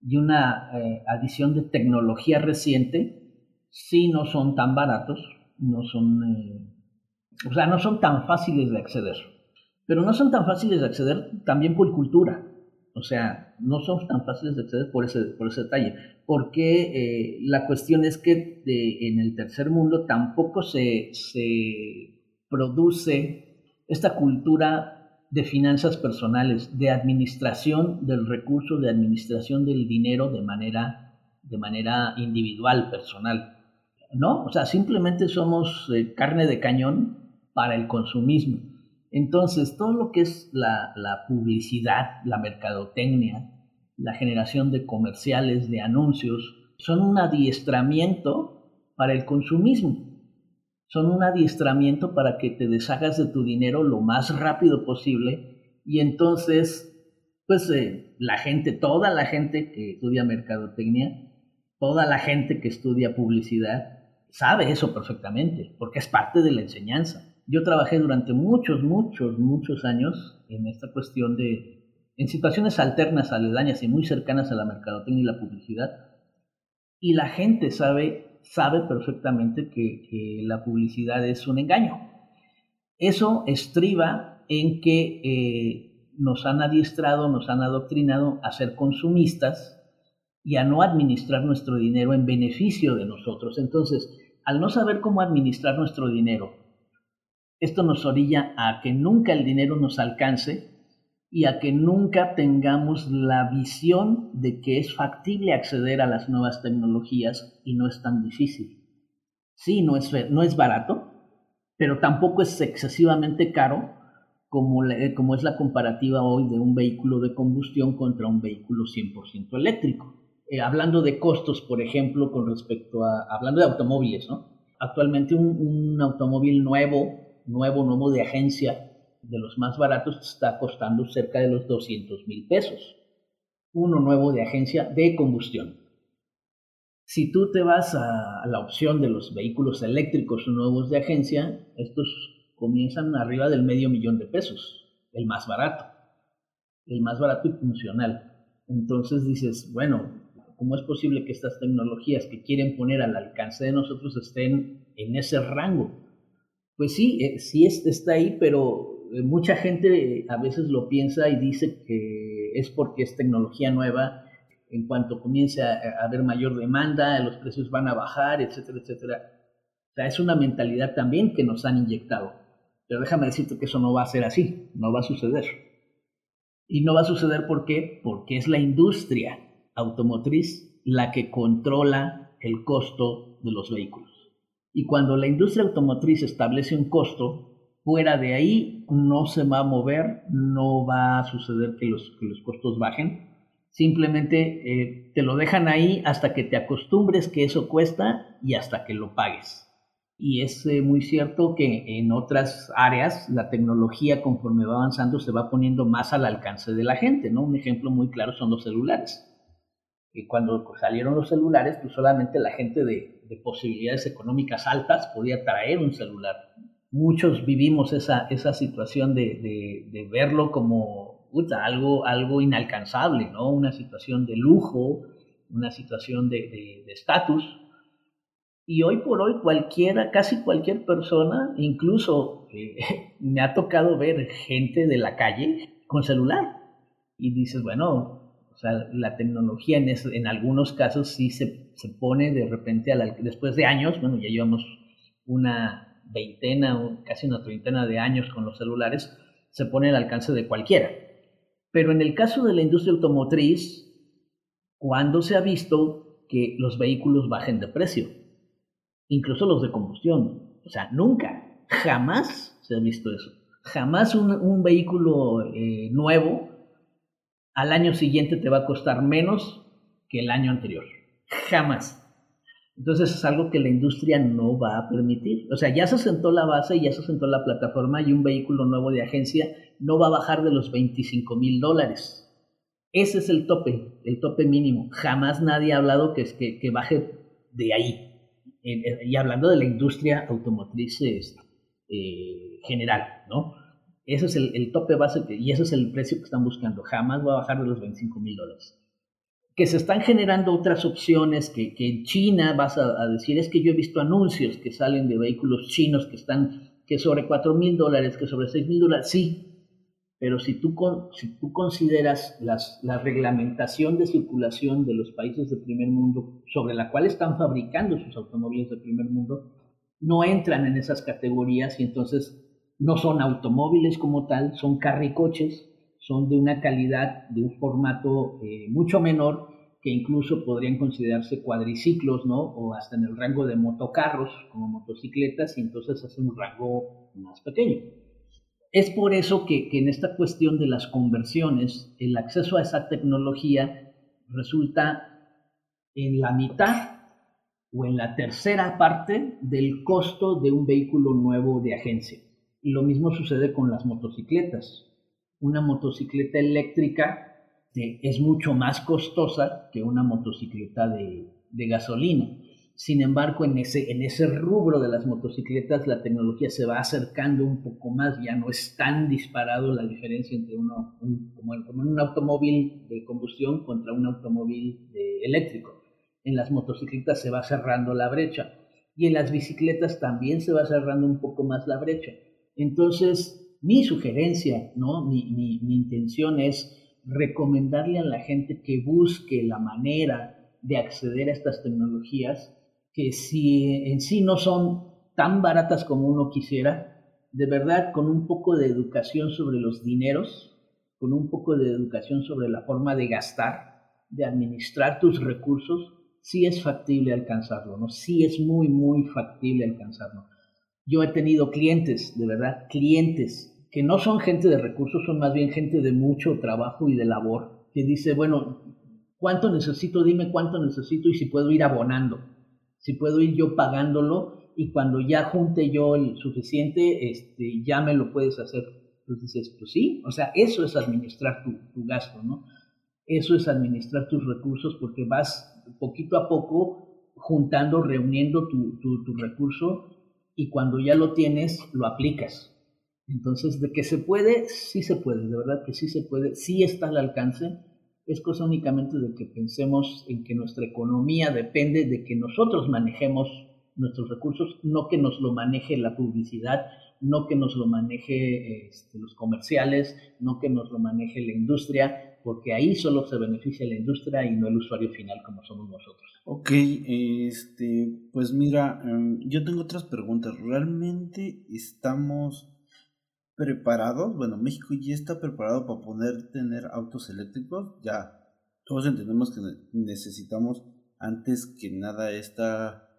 y una eh, adición de tecnología reciente, sí no son tan baratos, no son, eh, o sea, no son tan fáciles de acceder. Pero no son tan fáciles de acceder también por cultura. O sea, no son tan fáciles de acceder por ese, por ese detalle. Porque eh, la cuestión es que en el tercer mundo tampoco se, se produce esta cultura de finanzas personales, de administración del recurso, de administración del dinero de manera, de manera individual, personal. ¿No? O sea, simplemente somos eh, carne de cañón para el consumismo. Entonces, todo lo que es la, la publicidad, la mercadotecnia, la generación de comerciales, de anuncios, son un adiestramiento para el consumismo son un adiestramiento para que te deshagas de tu dinero lo más rápido posible y entonces, pues eh, la gente, toda la gente que estudia mercadotecnia, toda la gente que estudia publicidad, sabe eso perfectamente, porque es parte de la enseñanza. Yo trabajé durante muchos, muchos, muchos años en esta cuestión de, en situaciones alternas, aledañas y muy cercanas a la mercadotecnia y la publicidad, y la gente sabe sabe perfectamente que, la publicidad es un engaño. Eso estriba en que eh, nos han adiestrado, nos han adoctrinado a ser consumistas y a no administrar nuestro dinero en beneficio de nosotros. Entonces, al no saber cómo administrar nuestro dinero, esto nos orilla a que nunca el dinero nos alcance y a que nunca tengamos la visión de que es factible acceder a las nuevas tecnologías y no es tan difícil. Sí, no es, no es barato, pero tampoco es excesivamente caro como, como es la comparativa hoy de un vehículo de combustión contra un vehículo 100% eléctrico. Eh, hablando de costos, por ejemplo, con respecto a, hablando de automóviles, ¿no? Actualmente un, un automóvil nuevo, nuevo, nuevo de agencia, de los más baratos está costando cerca de los 200 mil pesos. Uno nuevo de agencia de combustión. Si tú te vas a la opción de los vehículos eléctricos nuevos de agencia, estos comienzan arriba del medio millón de pesos, el más barato, el más barato y funcional. Entonces dices, bueno, ¿cómo es posible que estas tecnologías que quieren poner al alcance de nosotros estén en ese rango? Pues sí, eh, sí está ahí, pero mucha gente a veces lo piensa y dice que es porque es tecnología nueva, en cuanto comience a, haber mayor demanda, los precios van a bajar, etcétera, etcétera. O sea, es una mentalidad también que nos han inyectado. Pero déjame decirte que eso no va a ser así, no va a suceder. Y no va a suceder ¿por qué? Porque es la industria automotriz la que controla el costo de los vehículos. Y cuando la industria automotriz establece un costo, Fuera de ahí no se va a mover, no va a suceder que los, que los costos bajen. Simplemente eh, te lo dejan ahí hasta que te acostumbres que eso cuesta y hasta que lo pagues. Y es eh, muy cierto que en otras áreas la tecnología conforme va avanzando se va poniendo más al alcance de la gente, ¿no? Un ejemplo muy claro son los celulares. Y cuando salieron los celulares, pues solamente la gente de, de posibilidades económicas altas podía traer un celular muchos vivimos esa, esa situación de, de, verlo como algo, algo inalcanzable, ¿no? Una situación de lujo, una situación de estatus. y hoy por hoy cualquiera, casi cualquier persona, incluso eh, me ha tocado ver gente de la calle con celular. Y dices, bueno, O sea, la tecnología en, en algunos casos sí se, se pone de repente, después de años, bueno, ya llevamos una veintena o casi una treintena de años con los celulares, se pone al alcance de cualquiera. Pero en el caso de la industria automotriz, ¿cuándo se ha visto que los vehículos bajen de precio? Incluso los de combustión. O sea, nunca, jamás se ha visto eso. Jamás un, vehículo eh, nuevo al año siguiente te va a costar menos que el año anterior. Jamás. Entonces es algo que la industria no va a permitir. O sea, ya se sentó la base, ya se sentó la plataforma y un vehículo nuevo de agencia no va a bajar de los 25 mil dólares. Ese es el tope, el tope mínimo. Jamás nadie ha hablado que, que, que baje de ahí. Y hablando de la industria automotriz este, eh, general, ¿no? Ese es el, tope base y ese es el precio que están buscando. Jamás va a bajar de los 25 mil dólares. Que se están generando otras opciones, que, en China vas a, decir, es que yo he visto anuncios que salen de vehículos chinos que están, que sobre 4 mil dólares, que sobre 6 mil dólares. Sí, pero si tú, si tú consideras las, la reglamentación de circulación de los países de primer mundo sobre la cual están fabricando sus automóviles de primer mundo, no entran en esas categorías y entonces no son automóviles como tal, son carricoches, son de una calidad, de un formato eh, mucho menor que incluso podrían considerarse cuadriciclos, ¿no? O hasta en el rango de motocarros, como motocicletas, y entonces hacen un rango más pequeño. Es por eso que, que en esta cuestión de las conversiones, el acceso a esa tecnología resulta en la mitad o en la tercera parte del costo de un vehículo nuevo de agencia. Y lo mismo sucede con las motocicletas. Una motocicleta eléctrica eh, es mucho más costosa que una motocicleta de, gasolina. Sin embargo, en ese, en ese rubro de las motocicletas la tecnología se va acercando un poco más, ya no es tan disparado la diferencia entre uno, un, como, un automóvil de combustión contra un automóvil eléctrico. En las motocicletas se va cerrando la brecha y en las bicicletas también se va cerrando un poco más la brecha. Entonces, mi sugerencia, ¿no? Mi, mi, intención es recomendarle a la gente que busque la manera de acceder a estas tecnologías, que si en sí no son tan baratas como uno quisiera, de verdad con un poco de educación sobre los dineros, con un poco de educación sobre la forma de gastar, de administrar tus recursos, sí es factible alcanzarlo, ¿no? Sí es muy, muy factible alcanzarlo. Yo he tenido clientes, de verdad, clientes, que no son gente de recursos, son más bien gente de mucho trabajo y de labor, que dice, bueno, ¿cuánto necesito? Dime cuánto necesito y si puedo ir abonando, si puedo ir yo pagándolo y cuando ya junte yo el suficiente, este, ya me lo puedes hacer. Entonces dices, pues sí, o sea, eso es administrar tu, tu gasto, ¿no? Eso es administrar tus recursos porque vas poquito a poco juntando, reuniendo tu, tu, tu recurso y cuando ya lo tienes, lo aplicas. Entonces, de que se puede, sí se puede, de verdad que sí se puede, sí está al alcance. Es cosa únicamente de que pensemos en que nuestra economía depende de que nosotros manejemos nuestros recursos, no que nos lo maneje la publicidad, no que nos lo maneje este, los comerciales, no que nos lo maneje la industria, porque ahí solo se beneficia la industria y no el usuario final como somos nosotros. Ok, este, pues mira, em, yo tengo otras preguntas. ¿Realmente estamos preparados? Bueno, México ya está preparado para poder tener autos eléctricos. Ya, todos entendemos que necesitamos antes que nada esta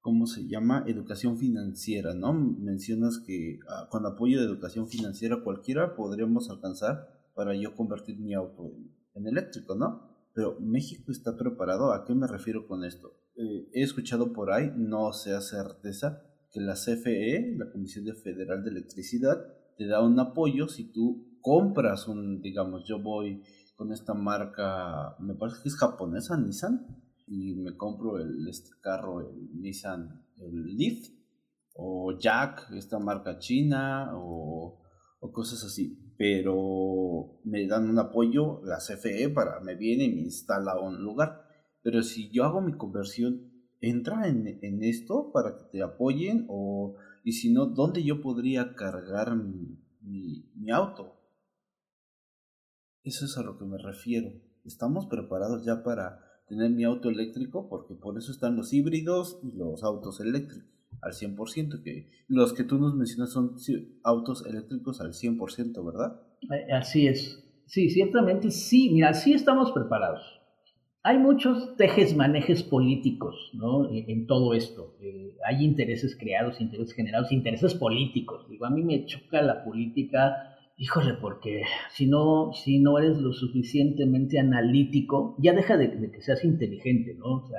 ¿cómo se llama? Educación financiera, ¿no? Mencionas que ah, con apoyo de educación financiera cualquiera podríamos alcanzar para yo convertir mi auto en, eléctrico, ¿no? Pero México está preparado, ¿a qué me refiero con esto? Eh, he escuchado por ahí, no sea certeza, que la CFE, la Comisión Federal de Electricidad, te da un apoyo si tú compras un, digamos, yo voy con esta marca, me parece que es japonesa, Nissan, y me compro el, este carro, el Nissan, el Leaf, o Jack, esta marca china, o, cosas así. Pero me dan un apoyo, la CFE, para, me viene y me instala un lugar. Pero si yo hago mi conversión, ¿entra en, esto para que te apoyen? O, y si no, ¿dónde yo podría cargar mi auto? Eso es a lo que me refiero. estamos preparados ya para tener mi auto eléctrico, porque por eso están los híbridos y los autos eléctricos al 100%, que los que tú nos mencionas son autos eléctricos al 100%, ¿verdad? Eh, así es. Sí, ciertamente sí, mira, sí estamos preparados. Hay muchos tejes manejes políticos ¿no? E, en, todo esto. Eh, hay intereses creados, intereses generados, intereses políticos. Digo, a mí me choca la política híjole, porque si no, si no eres lo suficientemente analítico, ya deja de, que seas inteligente, ¿no? O sea,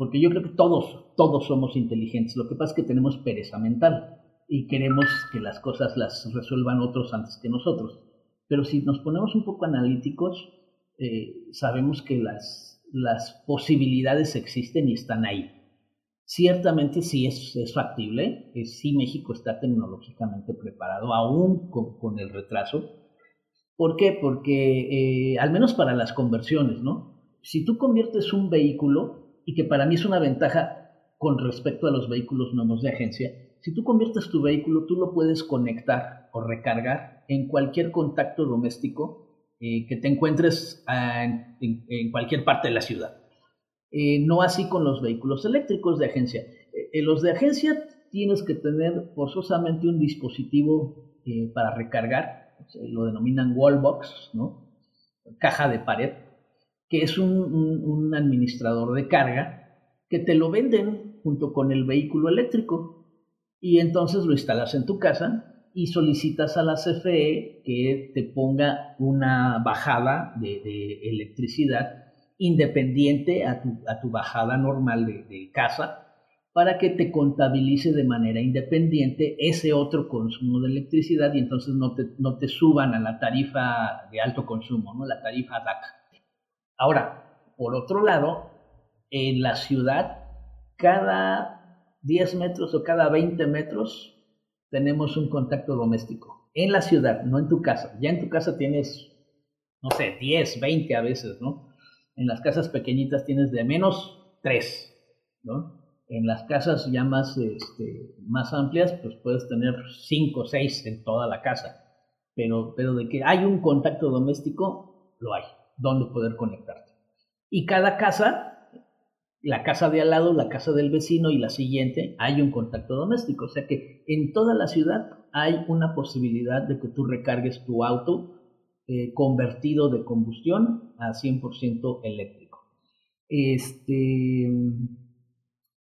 porque yo creo que todos, todos somos inteligentes. Lo que pasa es que tenemos pereza mental y queremos que las cosas las resuelvan otros antes que nosotros. Pero si nos ponemos un poco analíticos, eh, sabemos que las, las posibilidades existen y están ahí. Ciertamente sí es, es factible, eh, sí México está tecnológicamente preparado, aún con, el retraso. ¿Por qué? Porque, eh, al menos para las conversiones, ¿no? Si tú conviertes un vehículo, y que para mí es una ventaja con respecto a los vehículos nuevos de agencia, si tú conviertes tu vehículo, tú lo puedes conectar o recargar en cualquier contacto doméstico eh, que te encuentres ah, en cualquier parte de la ciudad. Eh, no así con los vehículos eléctricos de agencia. Eh, los de agencia tienes que tener forzosamente un dispositivo para recargar, lo denominan wallbox, ¿no? caja de pared, que es un, administrador de carga que te lo venden junto con el vehículo eléctrico y entonces lo instalas en tu casa y solicitas a la CFE que te ponga una bajada de electricidad independiente a tu, bajada normal de, casa para que te contabilice de manera independiente ese otro consumo de electricidad y entonces no te, no te suban a la tarifa de alto consumo, ¿no? la tarifa DAC. Ahora, por otro lado, en la ciudad, cada 10 metros o cada 20 metros tenemos un contacto doméstico. En la ciudad, no en tu casa. Ya en tu casa tienes, no sé, 10, 20 a veces, ¿no? En las casas pequeñitas tienes de menos tres, ¿no? En las casas ya más, este, más amplias, pues puedes tener cinco o seis en toda la casa. Pero, pero de que hay un contacto doméstico, lo hay, donde poder conectarte. Y cada casa, la casa de al lado, la casa del vecino y la siguiente, hay un contacto doméstico. O sea que en toda la ciudad hay una posibilidad de que tú recargues tu auto eh, convertido de combustión a 100% eléctrico. Este,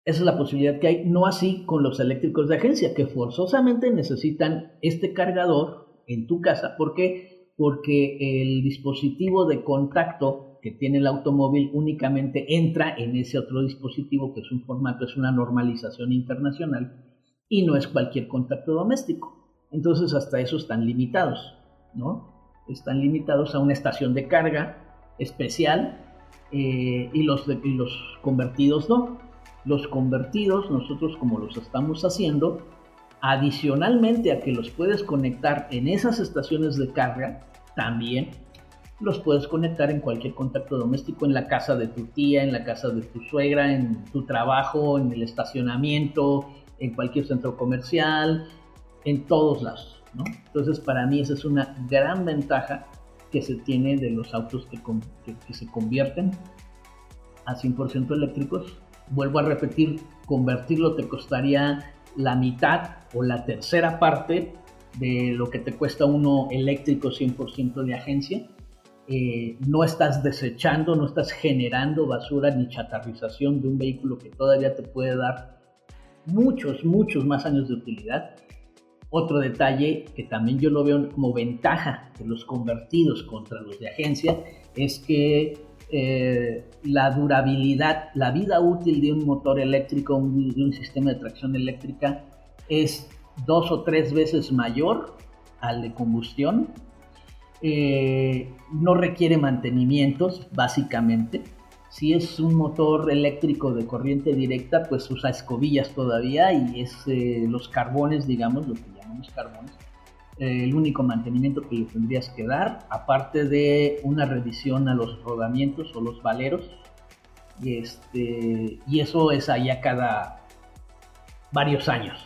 esa es la posibilidad que hay, no así con los eléctricos de agencia, que forzosamente necesitan este cargador en tu casa. ¿Por qué? Porque el dispositivo de contacto que tiene el automóvil únicamente entra en ese otro dispositivo, que es un formato, es una normalización internacional, y no es cualquier contacto doméstico. Entonces hasta eso están limitados, ¿no? están limitados a una estación de carga especial eh, y, los, los convertidos no. Los convertidos, nosotros como los estamos haciendo, adicionalmente a que los puedes conectar en esas estaciones de carga, también los puedes conectar en cualquier contacto doméstico, en la casa de tu tía, en la casa de tu suegra, en tu trabajo, en el estacionamiento, en cualquier centro comercial, en todos lados. Entonces, para mí esa es una gran ventaja que se tiene de los autos que, se convierten a 100% eléctricos. Vuelvo a repetir, convertirlo te costaría la mitad o la tercera parte de lo que te cuesta uno eléctrico 100% de agencia. Eh, no estás desechando, no estás generando basura ni chatarrización de un vehículo que todavía te puede dar muchos, muchos más años de utilidad otro detalle que también yo lo veo como ventaja de los convertidos contra los de agencia es que eh, la durabilidad, la vida útil de un motor eléctrico, de un sistema de tracción eléctrica es dos o tres veces mayor al de combustión. Eh, no requiere mantenimientos, básicamente. Si es un motor eléctrico de corriente directa, pues usa escobillas todavía y es eh, los carbones, digamos, lo que llamamos carbones, el único mantenimiento que le tendrías que dar, aparte de una revisión a los rodamientos o los valeros. Y, este, y eso es allá cada varios años.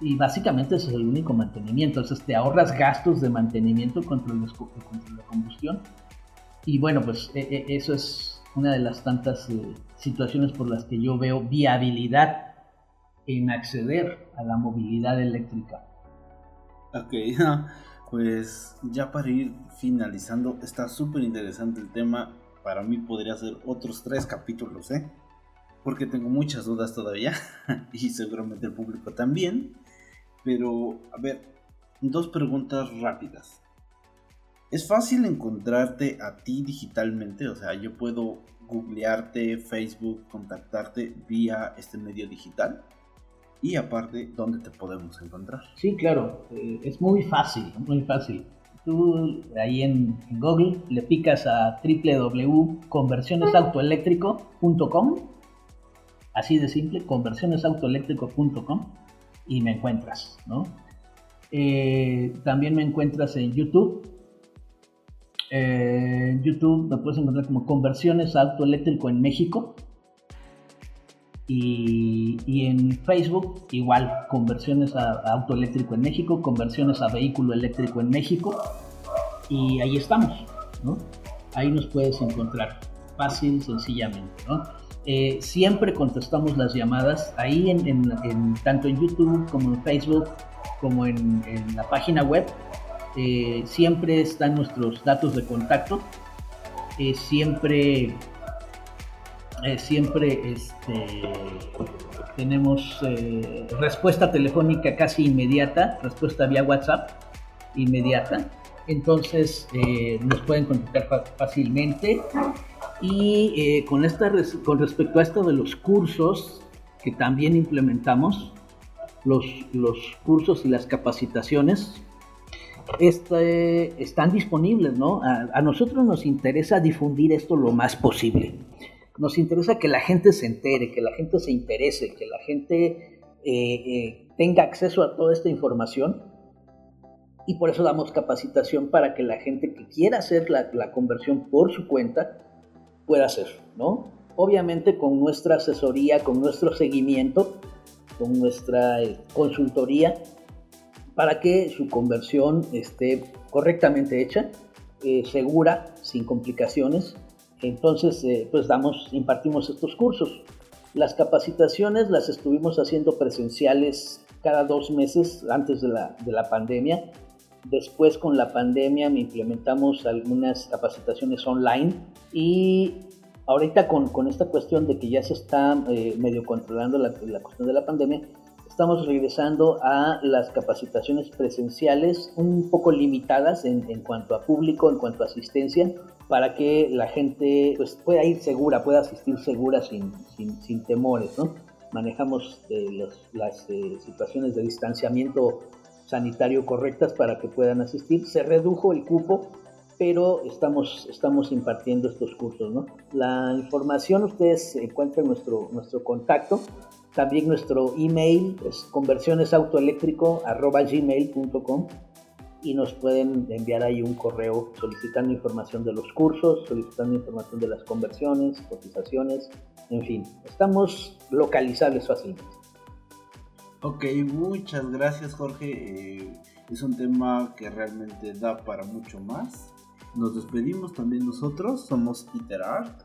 Y básicamente ese es el único mantenimiento. Entonces te ahorras gastos de mantenimiento contra, contra la combustión Y bueno, pues e, e, eso es una de las tantas eh, situaciones por las que yo veo viabilidad en acceder a la movilidad eléctrica. Ok, pues ya para ir finalizando, está súper interesante el tema. Para mí podría ser otros tres capítulos, ¿eh? Porque tengo muchas dudas todavía y seguramente el público también. Pero, a ver, dos preguntas rápidas. ¿Es fácil encontrarte a ti digitalmente? O sea, yo puedo googlearte, Facebook, contactarte vía este medio digital. Y aparte, ¿dónde te podemos encontrar? Sí, claro, eh, es muy fácil, muy fácil. Tú ahí en, Google le picas a www.conversionesautoeléctrico.com, así de simple, conversionesautoeléctrico.com y me encuentras, ¿no? Eh, también me encuentras en YouTube, en YouTube me puedes encontrar como conversiones a auto eléctrico en México. Y, en Facebook igual, conversiones a, auto eléctrico en México, conversiones a vehículo eléctrico en México. Y ahí estamos, ¿no? Ahí nos puedes encontrar, fácil, sencillamente, ¿no? Eh, siempre contestamos las llamadas ahí en, tanto en YouTube como en Facebook como en, en la página web eh, siempre están nuestros datos de contacto, eh, siempre, eh, siempre este, tenemos respuesta telefónica casi inmediata, respuesta vía WhatsApp inmediata, entonces nos pueden contactar fácilmente. Y con, esta, con respecto a esto de los cursos que también implementamos, los, los cursos y las capacitaciones, este, están disponibles, ¿no? A, nosotros nos interesa difundir esto lo más posible. Nos interesa que la gente se entere, que la gente se interese, que la gente eh, eh, tenga acceso a toda esta información. Y por eso damos capacitación para que la gente que quiera hacer la, conversión por su cuenta pueda hacerlo, ¿no? Obviamente con nuestra asesoría, con nuestro seguimiento, con nuestra eh, consultoría para que su conversión esté correctamente hecha, segura, sin complicaciones. Entonces, eh, pues damos, impartimos estos cursos. Las capacitaciones las estuvimos haciendo presenciales cada dos meses antes de la, de la pandemia. Después con la pandemia implementamos algunas capacitaciones online y ahorita con, con esta cuestión de que ya se está eh, medio controlando la, la cuestión de la pandemia, Estamos regresando a las capacitaciones presenciales un poco limitadas en, cuanto a público, en cuanto a asistencia, para que la gente pues, pueda ir segura, pueda asistir segura sin, sin, temores. ¿no? Manejamos eh, las eh, situaciones de distanciamiento sanitario correctas para que puedan asistir. Se redujo el cupo, pero estamos, estamos impartiendo estos cursos. ¿no? La información ustedes encuentran nuestro, nuestro contacto también nuestro email es conversionesautoeléctrico.gmail.com y nos pueden enviar ahí un correo solicitando información de los cursos, solicitando información de las conversiones, cotizaciones, en fin, estamos localizables fácilmente. Ok, muchas gracias Jorge. Eh, es un tema que realmente da para mucho más. Nos despedimos también nosotros, somos IterArt.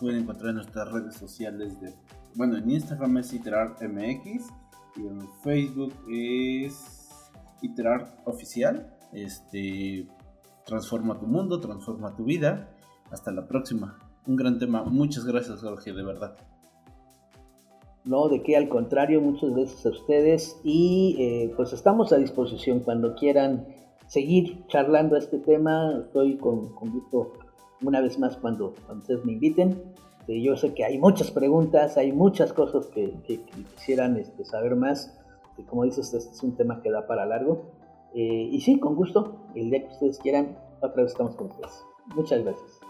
Pueden encontrar en nuestras redes sociales de bueno, en Instagram es IterartMX y en Facebook es Iterart Oficial. Este, transforma tu mundo, transforma tu vida. Hasta la próxima. Un gran tema. Muchas gracias, Jorge, de verdad. No, de qué, al contrario, muchas gracias a ustedes y eh, pues estamos a disposición cuando quieran seguir charlando este tema. Estoy con, gusto una vez más cuando ustedes me inviten. Este, yo sé que hay muchas preguntas, hay muchas cosas que, quisieran este, saber más. como dices, este es un tema que da para largo. Eh, y sí, con gusto, el día que ustedes quieran, otra vez estamos con ustedes. Muchas gracias.